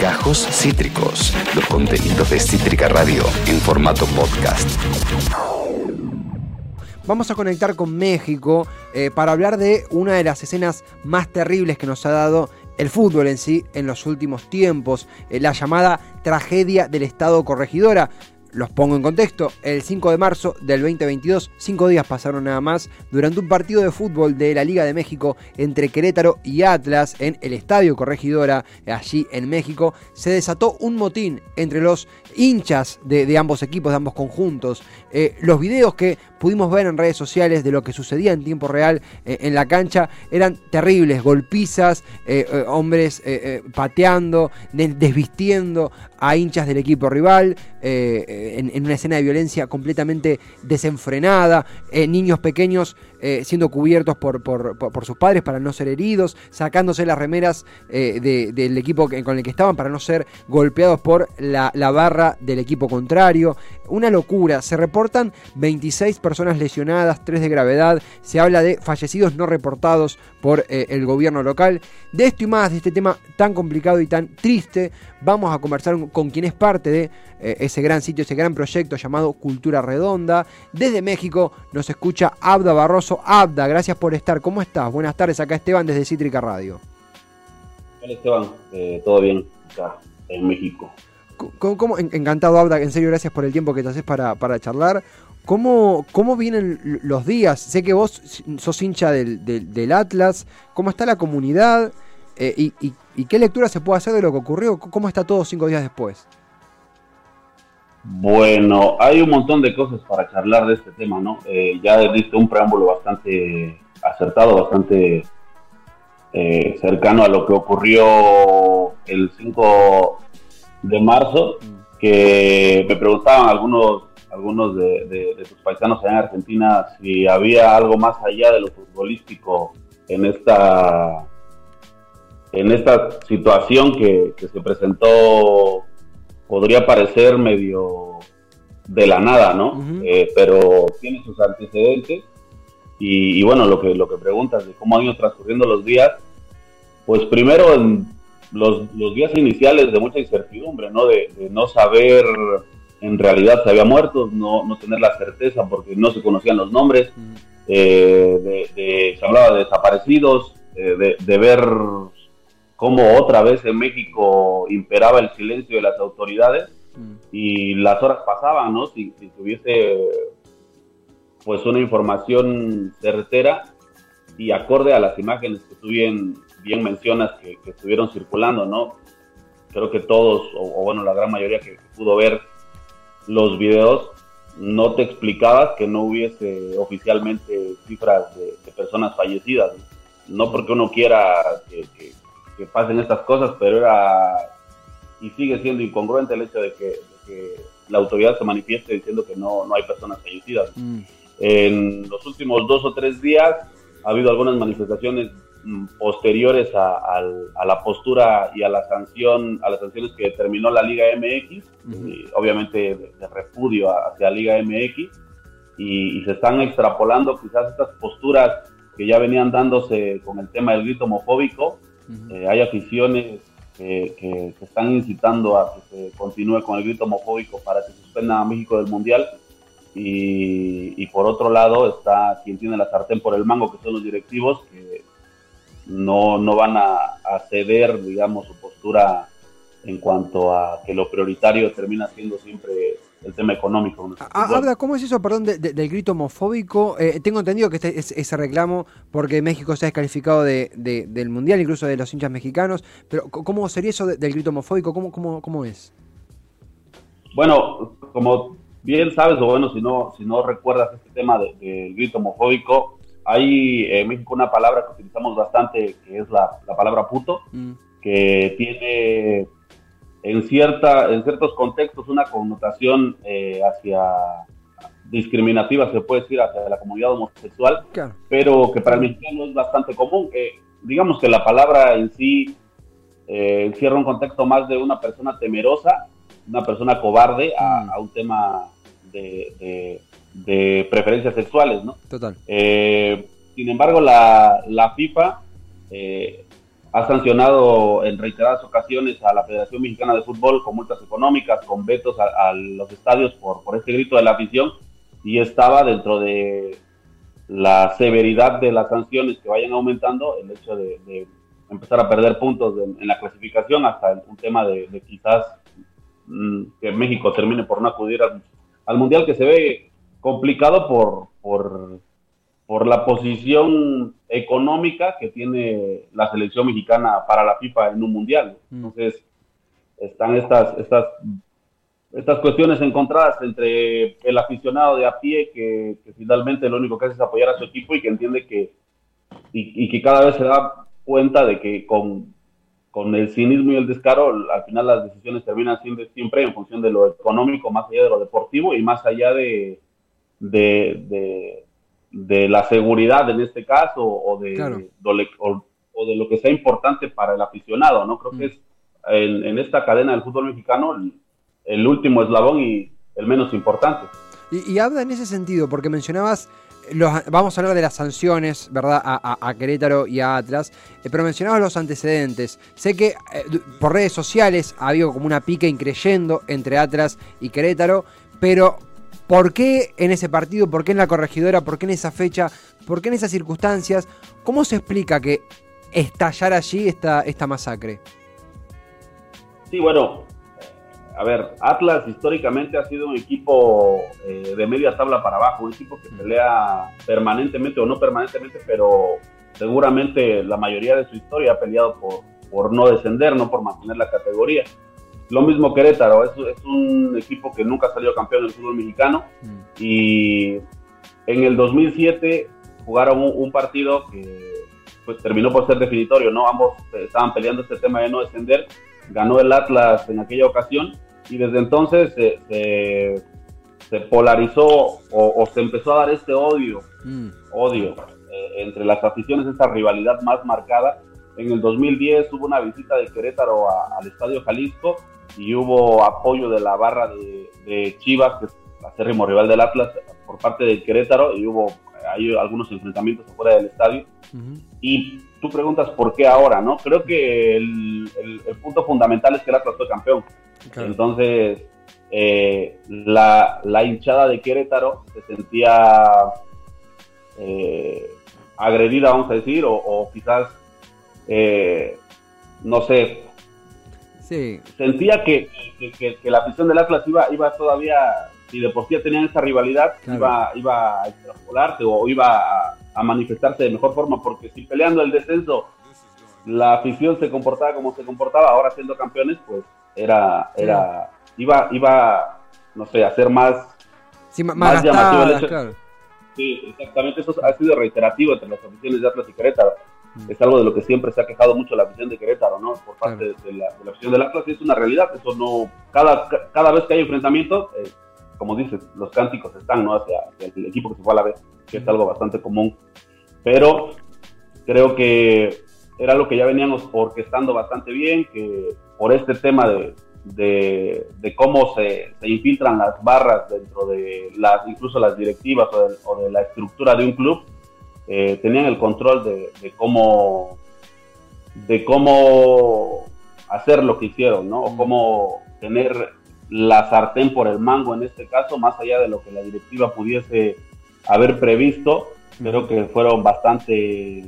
Gajos Cítricos, los contenidos de Cítrica Radio en formato podcast. Vamos a conectar con México eh, para hablar de una de las escenas más terribles que nos ha dado el fútbol en sí en los últimos tiempos, eh, la llamada tragedia del Estado Corregidora. Los pongo en contexto, el 5 de marzo del 2022, cinco días pasaron nada más, durante un partido de fútbol de la Liga de México entre Querétaro y Atlas en el Estadio Corregidora, allí en México, se desató un motín entre los hinchas de, ambos equipos, de ambos conjuntos. Eh, los videos que pudimos ver en redes sociales de lo que sucedía en tiempo real eh, en la cancha eran terribles, golpizas, eh, hombres pateando, desvistiendo a hinchas del equipo rival, en, una escena de violencia completamente desenfrenada, niños pequeños siendo cubiertos por, por, sus padres para no ser heridos, sacándose las remeras del equipo con el que estaban para no ser golpeados por la, barra del equipo contrario. Una locura. Se reportan 26 personas lesionadas, 3 de gravedad. Se habla de fallecidos no reportados por eh, el gobierno local. De esto y más, de este tema tan complicado y tan triste, vamos a conversar con quien es parte de eh, ese gran sitio, gran proyecto llamado Cultura Redonda. Desde México nos escucha Abda Barroso. Abda, gracias por estar. ¿Cómo estás? Buenas tardes, acá Esteban desde Cítrica Radio. Hola Esteban, eh, todo bien acá en México. ¿Cómo, encantado, Abda, en serio, gracias por el tiempo que te haces para, charlar. ¿Cómo, ¿Cómo vienen los días? Sé que vos sos hincha del, Atlas. ¿Cómo está la comunidad? Eh, y, qué lectura se puede hacer de lo que ocurrió? ¿Cómo está todo cinco días después? Bueno, hay un montón de cosas para charlar de este tema, ¿no? Eh, ya diste un preámbulo bastante acertado, bastante eh, cercano a lo que ocurrió el 5 de marzo, que me preguntaban algunos, algunos de, tus paisanos allá en Argentina si había algo más allá de lo futbolístico en esta, en esta situación que, se presentó, podría parecer medio de la nada, ¿no? Eh, pero tiene sus antecedentes. Y, y, bueno, lo que, lo que preguntas de cómo han ido transcurriendo los días, pues primero en los, días iniciales de mucha incertidumbre, ¿no? De, no saber en realidad si había muerto, no, no, tener la certeza porque no se conocían los nombres, eh, de, se hablaba de desaparecidos, eh, de, ver cómo otra vez en México imperaba el silencio de las autoridades mm. y las horas pasaban, ¿no? Si, si tuviese pues una información certera y acorde a las imágenes que tuvieron bien mencionas que, estuvieron circulando, ¿no? Creo que todos, o, bueno, la gran mayoría que, pudo ver los videos, no te explicabas que no hubiese oficialmente cifras de, personas fallecidas. No porque uno quiera que, pasen estas cosas, pero era y sigue siendo incongruente el hecho de que, la autoridad se manifieste diciendo que no, no hay personas fallecidas. Mm. En los últimos dos o tres días ha habido algunas manifestaciones Mm, posteriores a, la postura y a la sanción a las sanciones que determinó la Liga MX obviamente de, repudio hacia la Liga MX y, se están extrapolando quizás estas posturas que ya venían dándose con el tema del grito homofóbico eh, hay aficiones que, están incitando a que se continúe con el grito homofóbico para que suspenda a México del Mundial. Y, y, por otro lado está quien tiene la sartén por el mango, que son los directivos, que no, no van a, ceder, digamos, su postura en cuanto a que lo prioritario termina siendo siempre el tema económico. Ah, ¿cómo es eso, perdón, del grito homofóbico? Eh, tengo entendido que este es ese reclamo porque México se ha descalificado de, del Mundial, incluso de los hinchas mexicanos, pero ¿cómo sería eso del grito homofóbico? ¿Cómo, cómo, cómo es? Bueno, como bien sabes, o bueno, si no, si no recuerdas este tema del grito homofóbico, hay en México una palabra que utilizamos bastante, que es la, palabra puto, mm. que tiene en, cierta, en ciertos contextos una connotación eh, hacia discriminativa, se puede decir, hacia la comunidad homosexual, pero que para el mexicano es bastante común. Eh, digamos que la palabra en sí eh, encierra un contexto más de una persona temerosa, una persona cobarde a, mm. un tema de de preferencias sexuales, ¿no? Total. Eh, sin embargo, la, la FIFA, eh, ha sancionado en reiteradas ocasiones a la Federación Mexicana de Fútbol con multas económicas, con vetos a, los estadios por, este grito de la afición y estaba dentro de la severidad de las sanciones que vayan aumentando, el hecho de, empezar a perder puntos en la clasificación hasta un tema de, quizás mm, que México termine por no acudir al, Mundial que se ve complicado por, por, por la posición económica que tiene la selección mexicana para la FIFA en un mundial. Mm. Entonces, están estas, estas, estas cuestiones encontradas entre el aficionado de a pie, que, finalmente lo único que hace es apoyar a su equipo y que entiende que, y, que cada vez se da cuenta de que con, con el cinismo y el descaro, al final las decisiones terminan siendo siempre en función de lo económico, más allá de lo deportivo y más allá de, de de la seguridad en este caso o de, o, de lo que sea importante para el aficionado, ¿no? Creo que mm. es en, esta cadena del fútbol mexicano el, último eslabón y el menos importante. Y, habla en ese sentido, porque mencionabas, los, vamos a hablar de las sanciones, ¿verdad? A, Querétaro y a Atlas, eh, pero mencionabas los antecedentes. Sé que eh, por redes sociales ha habido como una pica increyendo entre Atlas y Querétaro, pero ¿Por qué en ese partido? ¿Por qué en la corregidora? ¿Por qué en esa fecha? ¿Por qué en esas circunstancias? ¿Cómo se explica que estallara allí esta, esta masacre? Sí, bueno, a ver, Atlas históricamente ha sido un equipo eh, de media tabla para abajo, un equipo que pelea permanentemente o no permanentemente, pero seguramente la mayoría de su historia ha peleado por, por no descender, no por mantener la categoría. Lo mismo Querétaro, es, es un equipo que nunca salió campeón del fútbol mexicano mm. y en el 2007 jugaron un, partido que pues terminó por ser definitorio, ¿no? Ambos estaban peleando este tema de no descender, ganó el Atlas en aquella ocasión y desde entonces se, se, polarizó o, se empezó a dar este odio, mm. odio eh, entre las aficiones, esta rivalidad más marcada. En el 2010 hubo una visita de Querétaro al Estadio Jalisco y hubo apoyo de la barra de, Chivas, que es el acérrimo rival del Atlas, por parte del Querétaro, y hubo hay algunos enfrentamientos afuera del estadio. Y tú preguntas por qué ahora, ¿no? Creo que el, punto fundamental es que el Atlas fue campeón. Entonces, eh, la, la, hinchada de Querétaro se sentía eh, agredida, vamos a decir, o, quizás, eh, no sé, Sentía que, la afición del Atlas iba, iba todavía, si de por sí tenían esa rivalidad, iba, iba a extrapolarse o iba a, manifestarse de mejor forma, porque si peleando el descenso la afición se comportaba como se comportaba, ahora siendo campeones, pues era, era, iba, iba, no sé, a ser más, más, llamativo el hecho. Sí, exactamente, eso ha sido reiterativo entre las aficiones de Atlas y Querétaro. Es algo de lo que siempre se ha quejado mucho la afición de Querétaro, ¿no? Por parte de, la, de, la, afición del Atlas, es una realidad. Eso no. Cada, cada vez que hay enfrentamientos, eh, como dices, los cánticos están, ¿no? Hacia, el equipo que se fue a la vez, que es algo bastante común. Pero creo que era lo que ya veníamos orquestando bastante bien, que por este tema de, de, de cómo se, se, infiltran las barras dentro de las, incluso las directivas o de la estructura de un club, eh, tenían el control de, cómo de cómo hacer lo que hicieron, ¿no? O cómo tener la sartén por el mango en este caso, más allá de lo que la directiva pudiese haber previsto, creo que fueron bastante,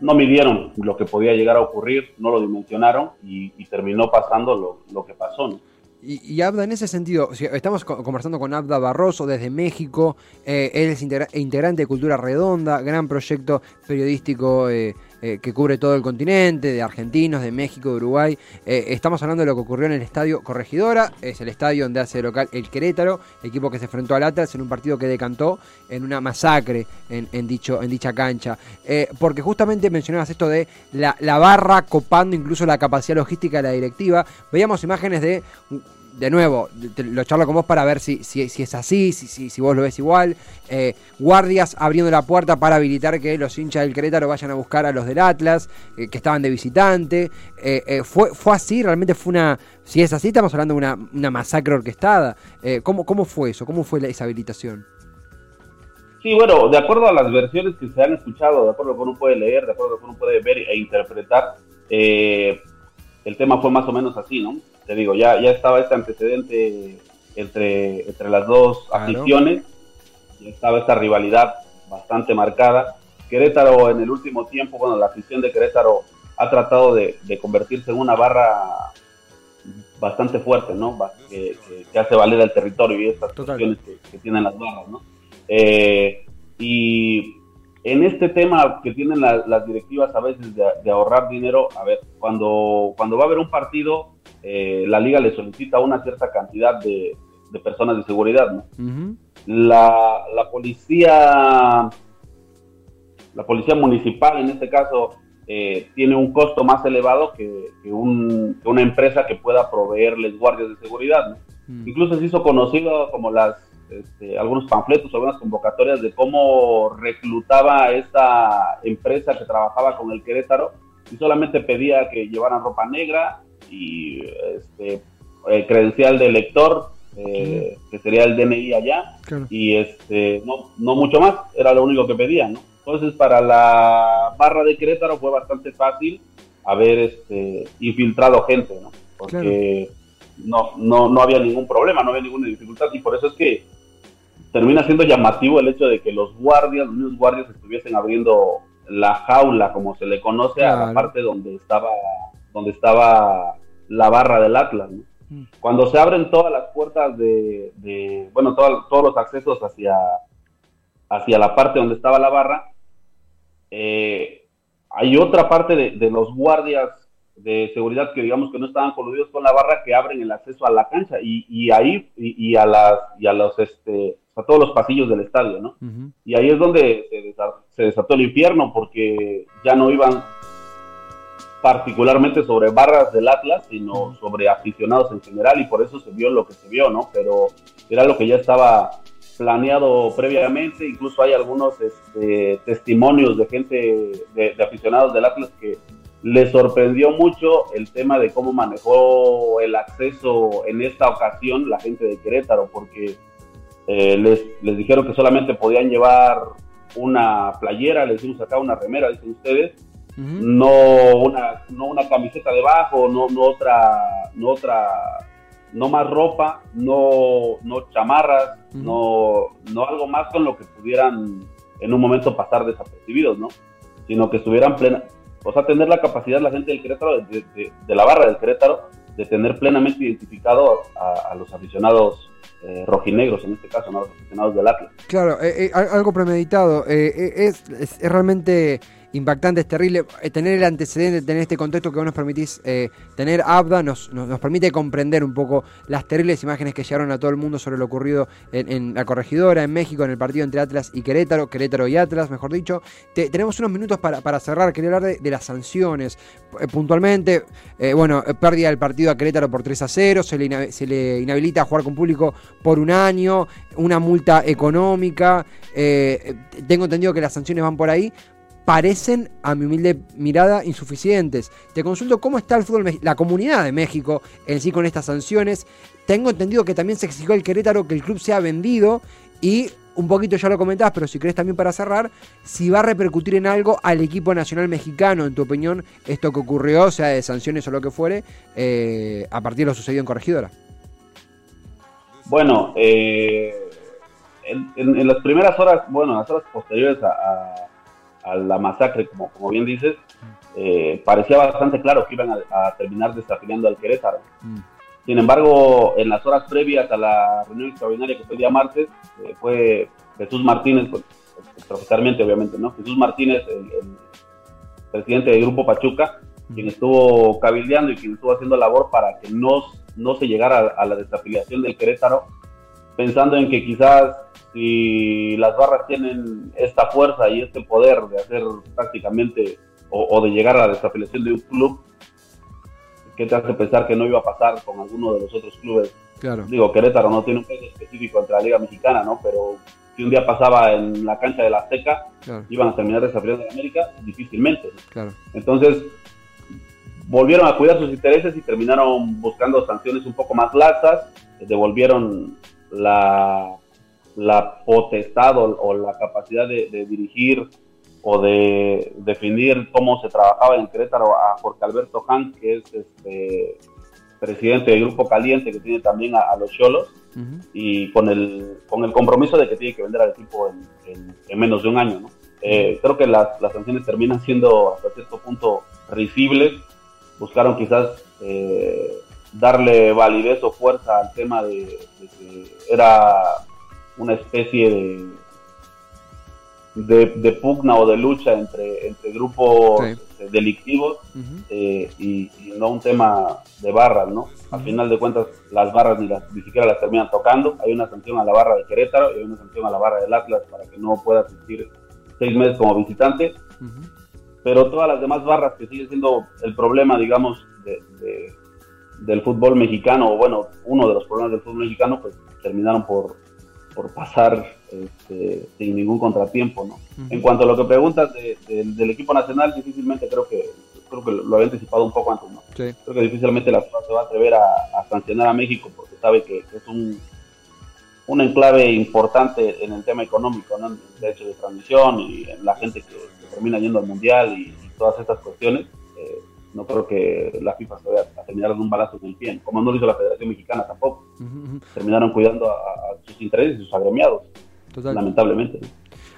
no midieron lo que podía llegar a ocurrir, no lo dimensionaron y, terminó pasando lo, lo que pasó, ¿no? Y, Abda, en ese sentido, estamos conversando con Abda Barroso desde México, eh, él es integrante de Cultura Redonda, gran proyecto periodístico eh, eh, que cubre todo el continente, de argentinos, de México, de Uruguay. estamos hablando de lo que ocurrió en el estadio Corregidora, es el estadio donde hace local el Querétaro, equipo que se enfrentó al Atlas en un partido que decantó en una masacre en, dicho, en dicha cancha. porque justamente mencionabas esto de la, la barra copando incluso la capacidad logística de la directiva. Veíamos imágenes de de nuevo, lo charlo con vos para ver si, si, es así, si, si, vos lo ves igual. Eh, guardias abriendo la puerta para habilitar que los hinchas del Querétaro vayan a buscar a los del Atlas, eh, que estaban de visitante. Eh, fue, ¿Fue así? ¿Realmente fue una... Si es así, estamos hablando de una, una masacre orquestada. ¿cómo, ¿Cómo fue eso? ¿Cómo fue esa habilitación? Sí, bueno, de acuerdo a las versiones que se han escuchado, de acuerdo a lo que uno puede leer, de acuerdo a lo que uno puede ver e interpretar, el tema fue más o menos así, ¿no? Te digo, ya, ya estaba este antecedente entre, entre las dos aficiones, ya estaba esta rivalidad bastante marcada. Querétaro en el último tiempo, bueno, la afición de Querétaro ha tratado de, convertirse en una barra bastante fuerte, ¿no? Que, hace valer el territorio y estas cuestiones que, tienen las barras, ¿no? Eh, y en este tema que tienen las directivas a veces de, ahorrar dinero, a ver, cuando, cuando va a haber un partido, eh, la liga le solicita una cierta cantidad de, personas de seguridad, ¿no? la, la, policía, la policía municipal en este caso, eh, tiene un costo más elevado que, una empresa que pueda proveerles guardias de seguridad. ¿no? Incluso se hizo conocido como las este, algunos panfletos, algunas convocatorias de cómo reclutaba esta empresa que trabajaba con el Querétaro y solamente pedía que llevaran ropa negra y este, eh, credencial de lector, eh, que sería el DNI allá, y este, no, no mucho más, era lo único que pedían, Entonces para la barra de Querétaro fue bastante fácil haber este, infiltrado gente, ¿no? Porque no, no, no había ningún problema, no había ninguna dificultad y por eso es que termina siendo llamativo el hecho de que los guardias, los mismos guardias estuviesen abriendo la jaula, como se le conoce, a la parte donde estaba, donde estaba la barra del Atlas. Mm. Cuando se abren todas las puertas de, bueno, todos los accesos hacia, hacia la parte donde estaba la barra, eh, hay otra parte de, los guardias de seguridad que digamos que no estaban coludidos con la barra que abren el acceso a la cancha y, y ahí y, a las y a los este a todos los pasillos del estadio, ¿no? Y ahí es donde se desató, el infierno, porque ya no iban particularmente sobre barras del Atlas, sino sobre aficionados en general, y por eso se vio lo que se vio, ¿no? Pero era lo que ya estaba planeado previamente, incluso hay algunos este, testimonios de gente, de, aficionados del Atlas que les sorprendió mucho el tema de cómo manejó el acceso en esta ocasión la gente de Querétaro, porque eh, les, les dijeron que solamente podían llevar una playera, les dimos acá una remera, dicen ustedes, no, una, no una camiseta debajo, no, no otra, no otra, no más ropa, no, no chamarras, no, no algo más con lo que pudieran en un momento pasar desapercibidos, ¿no? Sino que estuvieran plena, o sea, tener la capacidad la gente del Querétaro, de, de, la barra del Querétaro, de tener plenamente identificado a los aficionados eh, rojinegros, en este caso, ¿no? los aficionados del Atlas. Claro, eh, eh, algo premeditado. Es, es, realmente impactante, es terrible. tener el antecedente, tener este contexto que vos nos permitís tener, Abda, nos, nos, permite comprender un poco las terribles imágenes que llegaron a todo el mundo sobre lo ocurrido en, la corregidora, en México, en el partido entre Atlas y Querétaro, Querétaro y Atlas, mejor dicho. tenemos unos minutos para, para cerrar, quería hablar de, las sanciones. puntualmente, bueno, pérdida del partido a Querétaro por 3 a 0, se le, se le inhabilita a jugar con público por un año, una multa económica. Eh, tengo entendido que las sanciones van por ahí. Parecen, a mi humilde mirada, insuficientes. Te consulto cómo está el fútbol, la comunidad de México en sí con estas sanciones. Tengo entendido que también se exigió al Querétaro que el club sea vendido y un poquito ya lo comentabas, pero si crees también para cerrar, si va a repercutir en algo al equipo nacional mexicano, en tu opinión, esto que ocurrió, sea de sanciones o lo que fuere, eh, a partir de lo sucedido en Corregidora. Bueno, eh, en, las primeras horas, bueno, las horas posteriores a, la masacre, como, como bien dices, eh, parecía bastante claro que iban a, terminar desafiliando al Querétaro. Mm. Sin embargo, en las horas previas a la reunión extraordinaria que fue el día martes, eh, fue Jesús Martínez, pues, profesionalmente obviamente, ¿no? Jesús Martínez, el, presidente del Grupo Pachuca, mm. quien estuvo cabildeando y quien estuvo haciendo labor para que nos no se llegara a la desafiliación del Querétaro, pensando en que quizás si las barras tienen esta fuerza y este poder de hacer prácticamente o, de llegar a la desafiliación de un club, ¿qué te hace pensar que no iba a pasar con alguno de los otros clubes? Claro. Digo, Querétaro no tiene un peso específico entre la Liga Mexicana, ¿no? Pero si un día pasaba en la cancha de la Azteca, iban a terminar desafiliando de América, difícilmente. Claro. Entonces, volvieron a cuidar sus intereses y terminaron buscando sanciones un poco más laxas, devolvieron la, la potestad o, la capacidad de, dirigir o de definir cómo se trabajaba en Querétaro a Jorge Alberto Han, que es este presidente del Grupo Caliente, que tiene también a, los Cholos, y con el, con el compromiso de que tiene que vender al equipo en, menos de un año. ¿no? Eh, creo que las, las, sanciones terminan siendo hasta cierto punto risibles. Buscaron quizás eh, darle validez o fuerza al tema de, que era una especie de, de, pugna o de lucha entre, entre grupos este, delictivos eh, y, no un tema de barras, ¿no? Al final de cuentas, las barras ni, las, ni siquiera las terminan tocando. Hay una sanción a la barra de Querétaro y hay una sanción a la barra del Atlas para que no pueda asistir seis meses como visitante. Pero todas las demás barras que sigue siendo el problema, digamos, de, del fútbol mexicano, o bueno, uno de los problemas del fútbol mexicano, pues terminaron por, por pasar este, sin ningún contratiempo, ¿no? En cuanto a lo que preguntas del equipo nacional, difícilmente creo que creo que lo había anticipado un poco antes, ¿no? Creo que difícilmente la FIFA se va a atrever a, sancionar a México porque sabe que, es un, un enclave importante en el tema económico, ¿no? En el derecho de transmisión y en la gente que, termina yendo al mundial y, todas estas cuestiones. Eh, no creo que la FIFA se vaya a terminar de un balazo en el pie, como no lo hizo la Federación Mexicana tampoco. Terminaron cuidando a, sus intereses y sus agremiados, lamentablemente.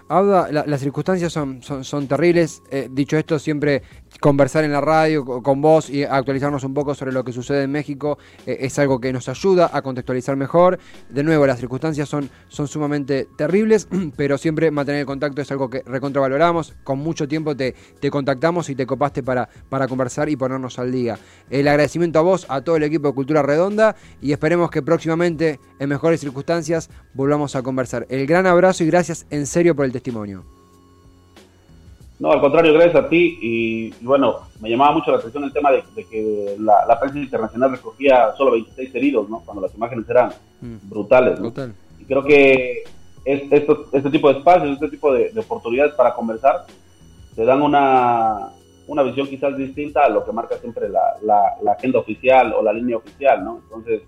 Abda, las circunstancias son, son, son terribles. Eh, dicho esto, siempre conversar en la radio con vos y actualizarnos un poco sobre lo que sucede en México eh, es algo que nos ayuda a contextualizar mejor. De nuevo, las circunstancias son, son sumamente terribles, pero siempre mantener el contacto es algo que recontravaloramos. Con mucho tiempo te, te contactamos y te copaste para, para conversar y ponernos al día. El agradecimiento a vos, a todo el equipo de Cultura Redonda y esperemos que próximamente, en mejores circunstancias, volvamos a conversar. El gran abrazo y gracias en serio por el testimonio. No, al contrario, gracias a ti. Y, bueno, me llamaba mucho la atención el tema de, que la, prensa internacional recogía solo 26 heridos, ¿no? Cuando las imágenes eran mm. brutales. Y creo que este tipo de espacios, este tipo de, oportunidades para conversar, te dan una, una visión quizás distinta a lo que marca siempre la, la, agenda oficial o la línea oficial, ¿no? Entonces,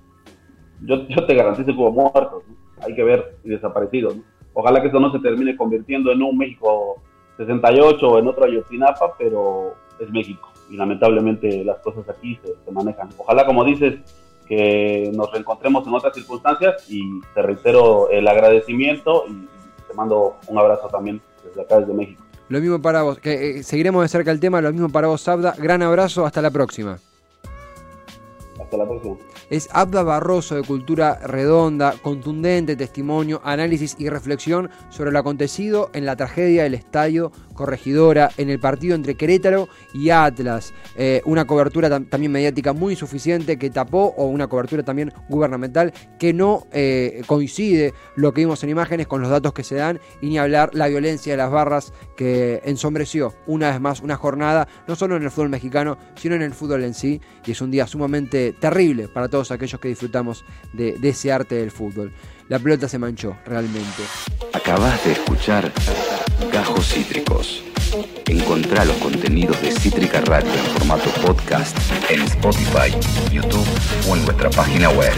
yo, yo te garantizo como muertos, hay que ver y desaparecidos. ¿no? Ojalá que esto no se termine convirtiendo en un México 68 o en otro Ayotzinapa, pero es México y lamentablemente las cosas aquí se, manejan. Ojalá, como dices, que nos reencontremos en otras circunstancias y te reitero el agradecimiento y te mando un abrazo también desde acá, desde México. Lo mismo para vos, que eh, seguiremos de cerca el tema, lo mismo para vos, Sabda. Gran abrazo, hasta la próxima. Hasta la próxima es Abda Barroso de Cultura Redonda, contundente testimonio, análisis y reflexión sobre lo acontecido en la tragedia del estadio Corregidora, en el partido entre Querétaro y Atlas. Eh, una cobertura también mediática muy insuficiente que tapó, o una cobertura también gubernamental que no eh, coincide lo que vimos en imágenes con los datos que se dan, y ni hablar la violencia de las barras que ensombreció una vez más una jornada, no solo en el fútbol mexicano, sino en el fútbol en sí, y es un día sumamente terrible para todos aquellos que disfrutamos de, ese arte del fútbol. La pelota se manchó, realmente. Acabas de escuchar Gajos Cítricos. Encontrá los contenidos de Cítrica Radio en formato podcast en Spotify, YouTube o en nuestra página web.